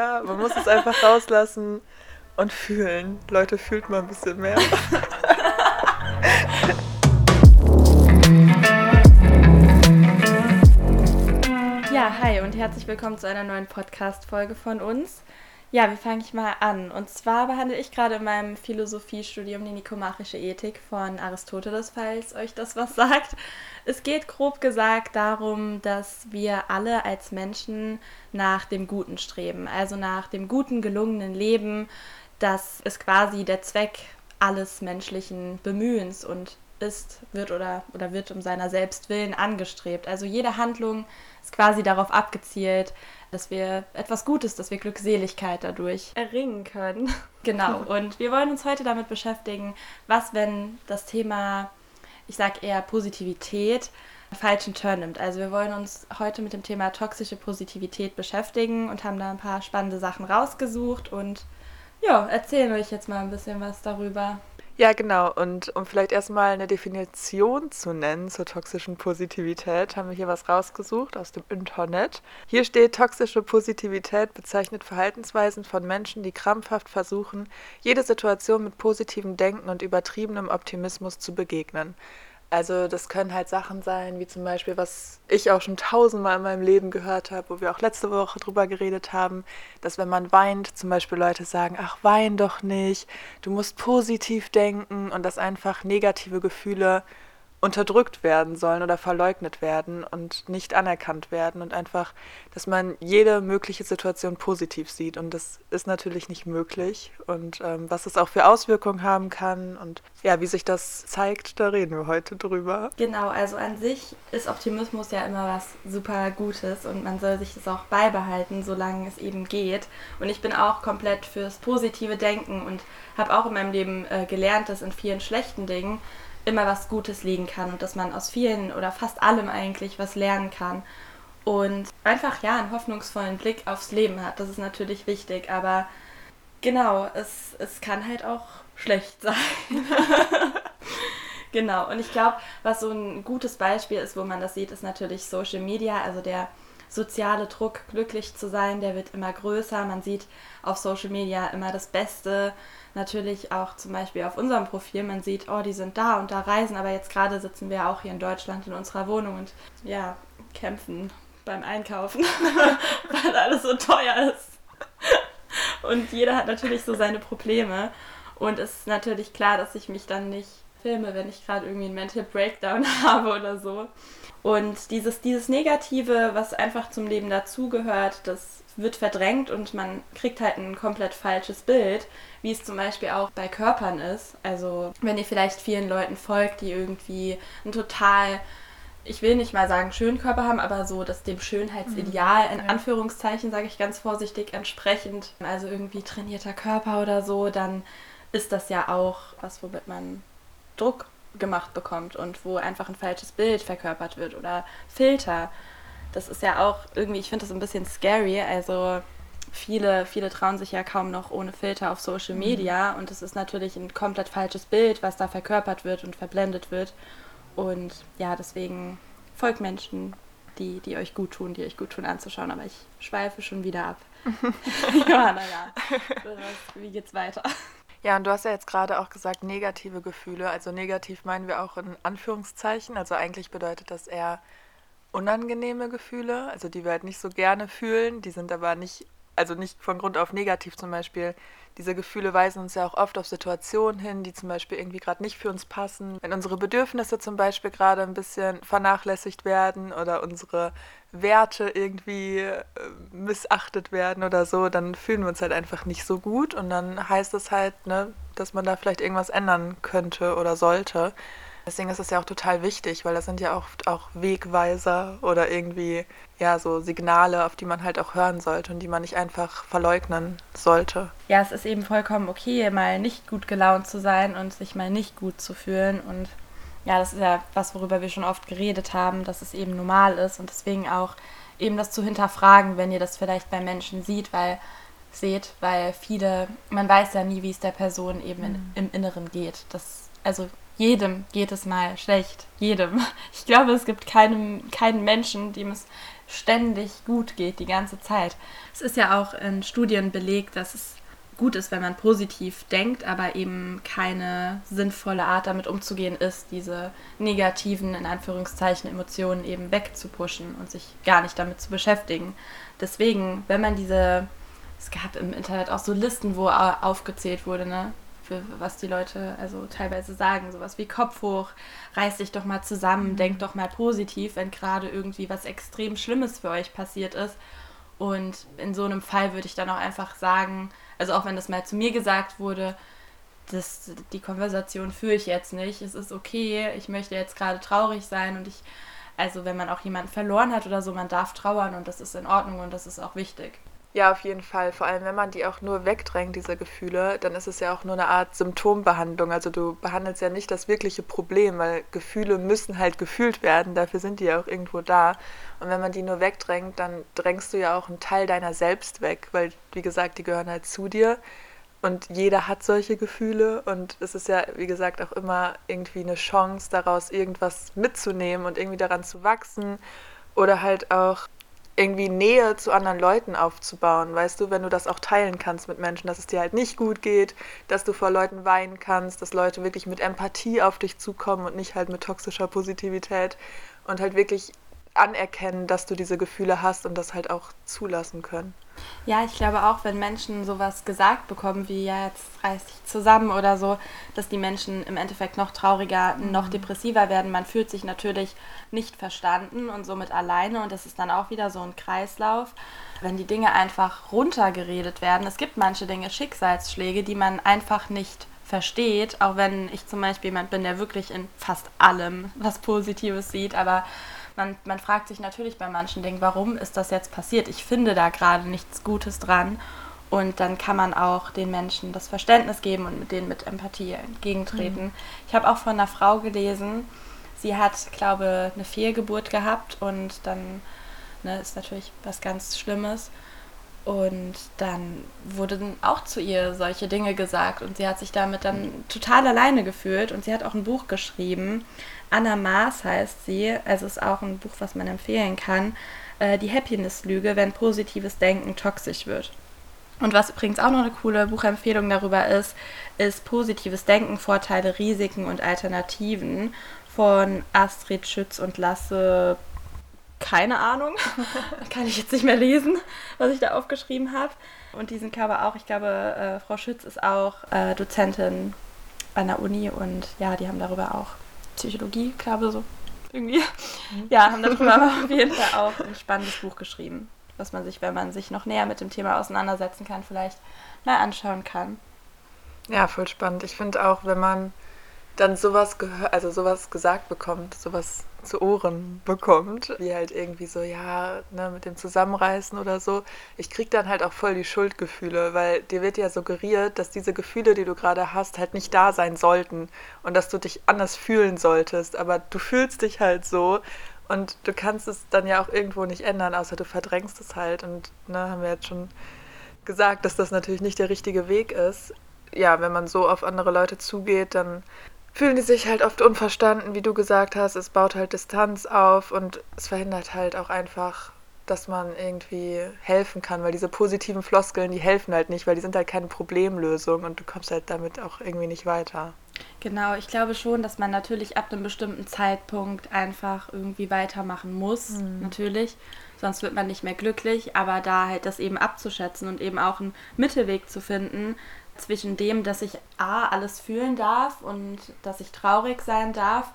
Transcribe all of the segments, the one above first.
Ja, man muss es einfach rauslassen und fühlen. Leute, fühlt mal ein bisschen mehr. Ja, hi und herzlich willkommen zu einer neuen Podcast-Folge von uns. Ja, wie fange ich mal an? Und zwar behandle ich gerade in meinem Philosophiestudium die nikomachische Ethik von Aristoteles, falls euch das was sagt. Es geht grob gesagt darum, dass wir alle als Menschen nach dem Guten streben, also nach dem guten, gelungenen Leben. Das ist quasi der Zweck alles menschlichen Bemühens und ist, wird oder, oder wird um seiner selbst willen angestrebt. Also jede Handlung ist quasi darauf abgezielt, dass wir etwas Gutes, dass wir Glückseligkeit dadurch erringen können. genau. Und wir wollen uns heute damit beschäftigen, was, wenn das Thema, ich sag eher Positivität, falschen Turn nimmt. Also wir wollen uns heute mit dem Thema toxische Positivität beschäftigen und haben da ein paar spannende Sachen rausgesucht und ja, erzählen euch jetzt mal ein bisschen was darüber. Ja, genau. Und um vielleicht erstmal eine Definition zu nennen zur toxischen Positivität, haben wir hier was rausgesucht aus dem Internet. Hier steht, toxische Positivität bezeichnet Verhaltensweisen von Menschen, die krampfhaft versuchen, jede Situation mit positivem Denken und übertriebenem Optimismus zu begegnen. Also das können halt Sachen sein, wie zum Beispiel, was ich auch schon tausendmal in meinem Leben gehört habe, wo wir auch letzte Woche drüber geredet haben, dass wenn man weint, zum Beispiel Leute sagen, ach, wein doch nicht, du musst positiv denken und dass einfach negative Gefühle unterdrückt werden sollen oder verleugnet werden und nicht anerkannt werden und einfach, dass man jede mögliche Situation positiv sieht. Und das ist natürlich nicht möglich. Und ähm, was es auch für Auswirkungen haben kann. Und ja, wie sich das zeigt, da reden wir heute drüber. Genau, also an sich ist Optimismus ja immer was super Gutes und man soll sich das auch beibehalten, solange es eben geht. Und ich bin auch komplett fürs positive Denken und habe auch in meinem Leben äh, gelernt, dass in vielen schlechten Dingen immer was Gutes liegen kann und dass man aus vielen oder fast allem eigentlich was lernen kann und einfach ja einen hoffnungsvollen Blick aufs Leben hat. Das ist natürlich wichtig, aber genau, es, es kann halt auch schlecht sein. genau, und ich glaube, was so ein gutes Beispiel ist, wo man das sieht, ist natürlich Social Media, also der soziale Druck, glücklich zu sein, der wird immer größer. Man sieht auf Social Media immer das Beste. Natürlich auch zum Beispiel auf unserem Profil. Man sieht, oh, die sind da und da reisen, aber jetzt gerade sitzen wir auch hier in Deutschland in unserer Wohnung und ja, kämpfen beim Einkaufen, weil alles so teuer ist. Und jeder hat natürlich so seine Probleme. Und es ist natürlich klar, dass ich mich dann nicht filme, wenn ich gerade irgendwie einen Mental Breakdown habe oder so. Und dieses, dieses Negative, was einfach zum Leben dazugehört, das wird verdrängt und man kriegt halt ein komplett falsches Bild, wie es zum Beispiel auch bei Körpern ist. Also wenn ihr vielleicht vielen Leuten folgt, die irgendwie ein total, ich will nicht mal sagen schönen Körper haben, aber so das dem Schönheitsideal in Anführungszeichen, sage ich ganz vorsichtig, entsprechend, also irgendwie trainierter Körper oder so, dann ist das ja auch was, womit man Druck gemacht bekommt und wo einfach ein falsches Bild verkörpert wird oder Filter. Das ist ja auch irgendwie, ich finde das ein bisschen scary. Also viele, viele trauen sich ja kaum noch ohne Filter auf Social mhm. Media und es ist natürlich ein komplett falsches Bild, was da verkörpert wird und verblendet wird. Und ja, deswegen folgt Menschen, die, die euch gut tun, die euch gut tun anzuschauen. Aber ich schweife schon wieder ab. Johanna, ja. Wie geht's weiter? Ja, und du hast ja jetzt gerade auch gesagt, negative Gefühle. Also negativ meinen wir auch in Anführungszeichen. Also eigentlich bedeutet das eher unangenehme Gefühle, also die wir halt nicht so gerne fühlen. Die sind aber nicht, also nicht von Grund auf negativ zum Beispiel. Diese Gefühle weisen uns ja auch oft auf Situationen hin, die zum Beispiel irgendwie gerade nicht für uns passen. Wenn unsere Bedürfnisse zum Beispiel gerade ein bisschen vernachlässigt werden oder unsere Werte irgendwie äh, missachtet werden oder so, dann fühlen wir uns halt einfach nicht so gut und dann heißt es halt, ne, dass man da vielleicht irgendwas ändern könnte oder sollte. Deswegen ist es ja auch total wichtig, weil das sind ja oft auch Wegweiser oder irgendwie ja so Signale, auf die man halt auch hören sollte und die man nicht einfach verleugnen sollte. Ja, es ist eben vollkommen okay, mal nicht gut gelaunt zu sein und sich mal nicht gut zu fühlen und ja, das ist ja was, worüber wir schon oft geredet haben, dass es eben normal ist und deswegen auch eben das zu hinterfragen, wenn ihr das vielleicht bei Menschen sieht, weil seht, weil viele, man weiß ja nie, wie es der Person eben in, mhm. im Inneren geht. Das, also jedem geht es mal schlecht, jedem. Ich glaube, es gibt keinem, keinen Menschen, dem es ständig gut geht, die ganze Zeit. Es ist ja auch in Studien belegt, dass es gut ist, wenn man positiv denkt, aber eben keine sinnvolle Art damit umzugehen ist, diese negativen, in Anführungszeichen, Emotionen eben wegzupuschen und sich gar nicht damit zu beschäftigen. Deswegen, wenn man diese, es gab im Internet auch so Listen, wo aufgezählt wurde, ne, für was die Leute also teilweise sagen, sowas wie Kopf hoch, reiß dich doch mal zusammen, mhm. denk doch mal positiv, wenn gerade irgendwie was extrem Schlimmes für euch passiert ist. Und in so einem Fall würde ich dann auch einfach sagen, also auch wenn das mal zu mir gesagt wurde, das, die Konversation führe ich jetzt nicht. Es ist okay, ich möchte jetzt gerade traurig sein und ich, also wenn man auch jemanden verloren hat oder so, man darf trauern und das ist in Ordnung und das ist auch wichtig. Ja, auf jeden Fall. Vor allem, wenn man die auch nur wegdrängt, diese Gefühle, dann ist es ja auch nur eine Art Symptombehandlung. Also du behandelst ja nicht das wirkliche Problem, weil Gefühle müssen halt gefühlt werden. Dafür sind die ja auch irgendwo da. Und wenn man die nur wegdrängt, dann drängst du ja auch einen Teil deiner selbst weg, weil, wie gesagt, die gehören halt zu dir. Und jeder hat solche Gefühle und es ist ja, wie gesagt, auch immer irgendwie eine Chance, daraus irgendwas mitzunehmen und irgendwie daran zu wachsen oder halt auch irgendwie Nähe zu anderen Leuten aufzubauen, weißt du, wenn du das auch teilen kannst mit Menschen, dass es dir halt nicht gut geht, dass du vor Leuten weinen kannst, dass Leute wirklich mit Empathie auf dich zukommen und nicht halt mit toxischer Positivität und halt wirklich anerkennen, dass du diese Gefühle hast und das halt auch zulassen können. Ja, ich glaube auch, wenn Menschen sowas gesagt bekommen, wie ja, jetzt reiß dich zusammen oder so, dass die Menschen im Endeffekt noch trauriger, mhm. noch depressiver werden. Man fühlt sich natürlich nicht verstanden und somit alleine und das ist dann auch wieder so ein Kreislauf. Wenn die Dinge einfach runtergeredet werden, es gibt manche Dinge, Schicksalsschläge, die man einfach nicht versteht, auch wenn ich zum Beispiel jemand bin, der wirklich in fast allem was Positives sieht, aber man, man fragt sich natürlich bei manchen Dingen, warum ist das jetzt passiert? Ich finde da gerade nichts Gutes dran. Und dann kann man auch den Menschen das Verständnis geben und mit denen mit Empathie entgegentreten. Mhm. Ich habe auch von einer Frau gelesen, sie hat, glaube eine Fehlgeburt gehabt und dann ne, ist natürlich was ganz Schlimmes. Und dann wurden auch zu ihr solche Dinge gesagt und sie hat sich damit dann total alleine gefühlt und sie hat auch ein Buch geschrieben. Anna Maas heißt sie, also ist auch ein Buch, was man empfehlen kann. Äh, die Happiness-Lüge, wenn positives Denken toxisch wird. Und was übrigens auch noch eine coole Buchempfehlung darüber ist, ist Positives Denken, Vorteile, Risiken und Alternativen von Astrid Schütz und Lasse keine Ahnung. Kann ich jetzt nicht mehr lesen, was ich da aufgeschrieben habe. Und diesen Cover auch. Ich glaube, äh, Frau Schütz ist auch äh, Dozentin an der Uni und ja, die haben darüber auch Psychologie, glaube so irgendwie. Mhm. Ja, haben darüber auf jeden Fall auch ein spannendes Buch geschrieben, was man sich, wenn man sich noch näher mit dem Thema auseinandersetzen kann, vielleicht mal anschauen kann. Ja, voll spannend. Ich finde auch, wenn man dann sowas gehört, also sowas gesagt bekommt, sowas zu Ohren bekommt, wie halt irgendwie so, ja, ne, mit dem Zusammenreißen oder so. Ich krieg dann halt auch voll die Schuldgefühle, weil dir wird ja suggeriert, dass diese Gefühle, die du gerade hast, halt nicht da sein sollten und dass du dich anders fühlen solltest, aber du fühlst dich halt so und du kannst es dann ja auch irgendwo nicht ändern, außer du verdrängst es halt und ne, haben wir jetzt schon gesagt, dass das natürlich nicht der richtige Weg ist. Ja, wenn man so auf andere Leute zugeht, dann fühlen die sich halt oft unverstanden, wie du gesagt hast. Es baut halt Distanz auf und es verhindert halt auch einfach, dass man irgendwie helfen kann, weil diese positiven Floskeln, die helfen halt nicht, weil die sind halt keine Problemlösung und du kommst halt damit auch irgendwie nicht weiter. Genau, ich glaube schon, dass man natürlich ab einem bestimmten Zeitpunkt einfach irgendwie weitermachen muss, mhm. natürlich. Sonst wird man nicht mehr glücklich, aber da halt das eben abzuschätzen und eben auch einen Mittelweg zu finden, zwischen dem, dass ich A, alles fühlen darf und dass ich traurig sein darf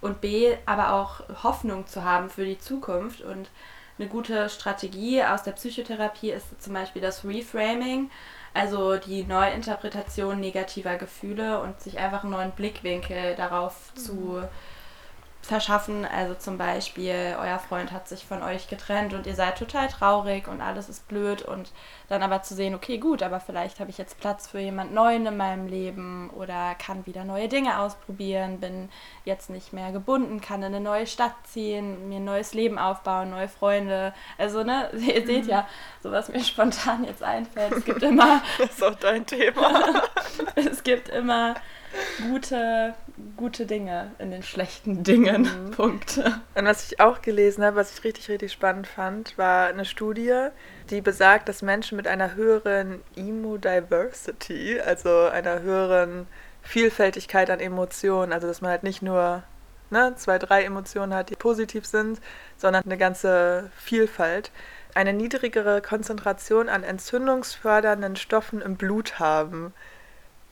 und B, aber auch Hoffnung zu haben für die Zukunft. Und eine gute Strategie aus der Psychotherapie ist zum Beispiel das Reframing, also die Neuinterpretation negativer Gefühle und sich einfach einen neuen Blickwinkel darauf mhm. zu verschaffen. Also zum Beispiel, euer Freund hat sich von euch getrennt und ihr seid total traurig und alles ist blöd und dann aber zu sehen, okay, gut, aber vielleicht habe ich jetzt Platz für jemand Neuen in meinem Leben oder kann wieder neue Dinge ausprobieren, bin jetzt nicht mehr gebunden, kann in eine neue Stadt ziehen, mir ein neues Leben aufbauen, neue Freunde. Also, ne, ihr seht mhm. ja, so was mir spontan jetzt einfällt. Es gibt immer. das ist auch dein Thema. es gibt immer gute, gute Dinge in den schlechten Dingen. Mhm. Punkt. Und was ich auch gelesen habe, was ich richtig, richtig spannend fand, war eine Studie, die besagt, dass Menschen mit einer höheren Emo-Diversity, also einer höheren Vielfältigkeit an Emotionen, also dass man halt nicht nur ne, zwei, drei Emotionen hat, die positiv sind, sondern eine ganze Vielfalt, eine niedrigere Konzentration an entzündungsfördernden Stoffen im Blut haben.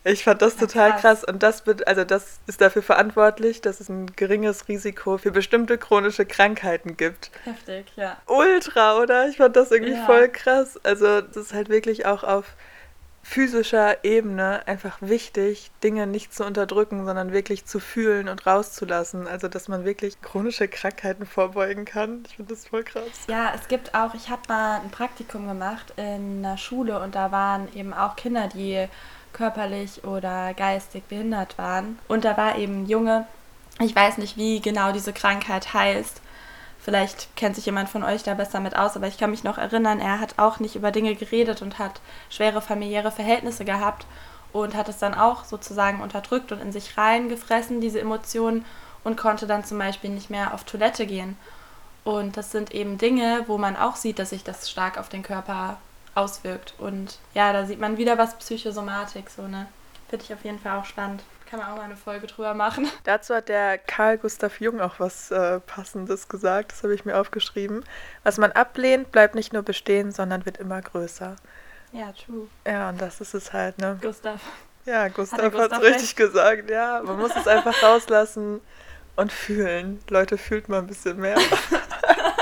Ich fand das total krass. krass. Und das, also das ist dafür verantwortlich, dass es ein geringes Risiko für bestimmte chronische Krankheiten gibt. Heftig, ja. Ultra, oder? Ich fand das irgendwie ja. voll krass. Also das ist halt wirklich auch auf physischer Ebene einfach wichtig, Dinge nicht zu unterdrücken, sondern wirklich zu fühlen und rauszulassen. Also, dass man wirklich chronische Krankheiten vorbeugen kann. Ich finde das voll krass. Ja, es gibt auch, ich habe mal ein Praktikum gemacht in einer Schule und da waren eben auch Kinder, die körperlich oder geistig behindert waren. Und da war eben ein Junge, ich weiß nicht, wie genau diese Krankheit heißt. Vielleicht kennt sich jemand von euch da besser mit aus, aber ich kann mich noch erinnern, er hat auch nicht über Dinge geredet und hat schwere familiäre Verhältnisse gehabt und hat es dann auch sozusagen unterdrückt und in sich reingefressen, diese Emotionen, und konnte dann zum Beispiel nicht mehr auf Toilette gehen. Und das sind eben Dinge, wo man auch sieht, dass sich das stark auf den Körper auswirkt. Und ja, da sieht man wieder was Psychosomatik, so, ne? Finde ich auf jeden Fall auch spannend. Kann man auch mal eine Folge drüber machen. Dazu hat der Karl Gustav Jung auch was äh, Passendes gesagt. Das habe ich mir aufgeschrieben. Was man ablehnt, bleibt nicht nur bestehen, sondern wird immer größer. Ja, true. Ja, und das ist es halt, ne? Gustav. Ja, Gustav hat es richtig gesagt. Ja, man muss es einfach rauslassen und fühlen. Leute, fühlt mal ein bisschen mehr.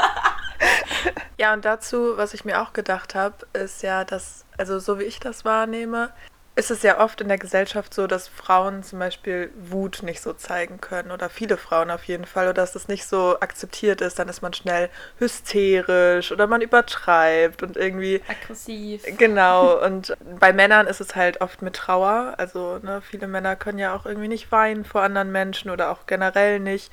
Ja, und dazu, was ich mir auch gedacht habe, ist ja, dass, also so wie ich das wahrnehme, ist es ja oft in der Gesellschaft so, dass Frauen zum Beispiel Wut nicht so zeigen können oder viele Frauen auf jeden Fall oder dass das nicht so akzeptiert ist, dann ist man schnell hysterisch oder man übertreibt und irgendwie aggressiv. Genau und bei Männern ist es halt oft mit Trauer, also ne, viele Männer können ja auch irgendwie nicht weinen vor anderen Menschen oder auch generell nicht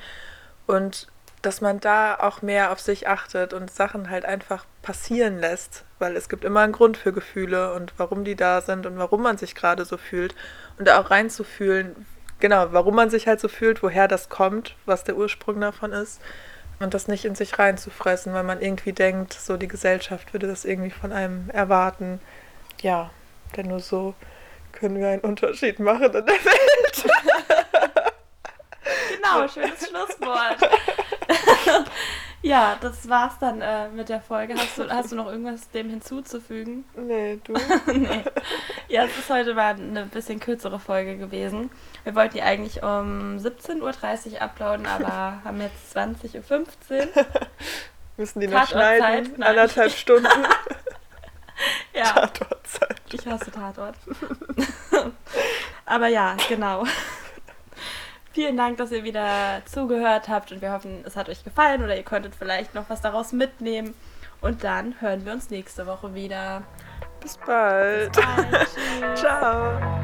und dass man da auch mehr auf sich achtet und Sachen halt einfach passieren lässt, weil es gibt immer einen Grund für Gefühle und warum die da sind und warum man sich gerade so fühlt und da auch reinzufühlen, genau, warum man sich halt so fühlt, woher das kommt, was der Ursprung davon ist und das nicht in sich reinzufressen, weil man irgendwie denkt, so die Gesellschaft würde das irgendwie von einem erwarten. Ja, denn nur so können wir einen Unterschied machen in der Welt. genau, schönes Schlusswort. Ja, das war's dann äh, mit der Folge. Hast du, hast du noch irgendwas dem hinzuzufügen? Nee, du? nee. Ja, es ist heute mal eine bisschen kürzere Folge gewesen. Wir wollten die eigentlich um 17.30 Uhr uploaden, aber haben jetzt 20.15 Uhr. Müssen die noch schneiden? Nein. Anderthalb Stunden. ja. Tatortzeit. Ich hasse Tatort. aber ja, genau. Vielen Dank, dass ihr wieder zugehört habt und wir hoffen, es hat euch gefallen oder ihr konntet vielleicht noch was daraus mitnehmen. Und dann hören wir uns nächste Woche wieder. Bis bald. Bis bald. Ciao.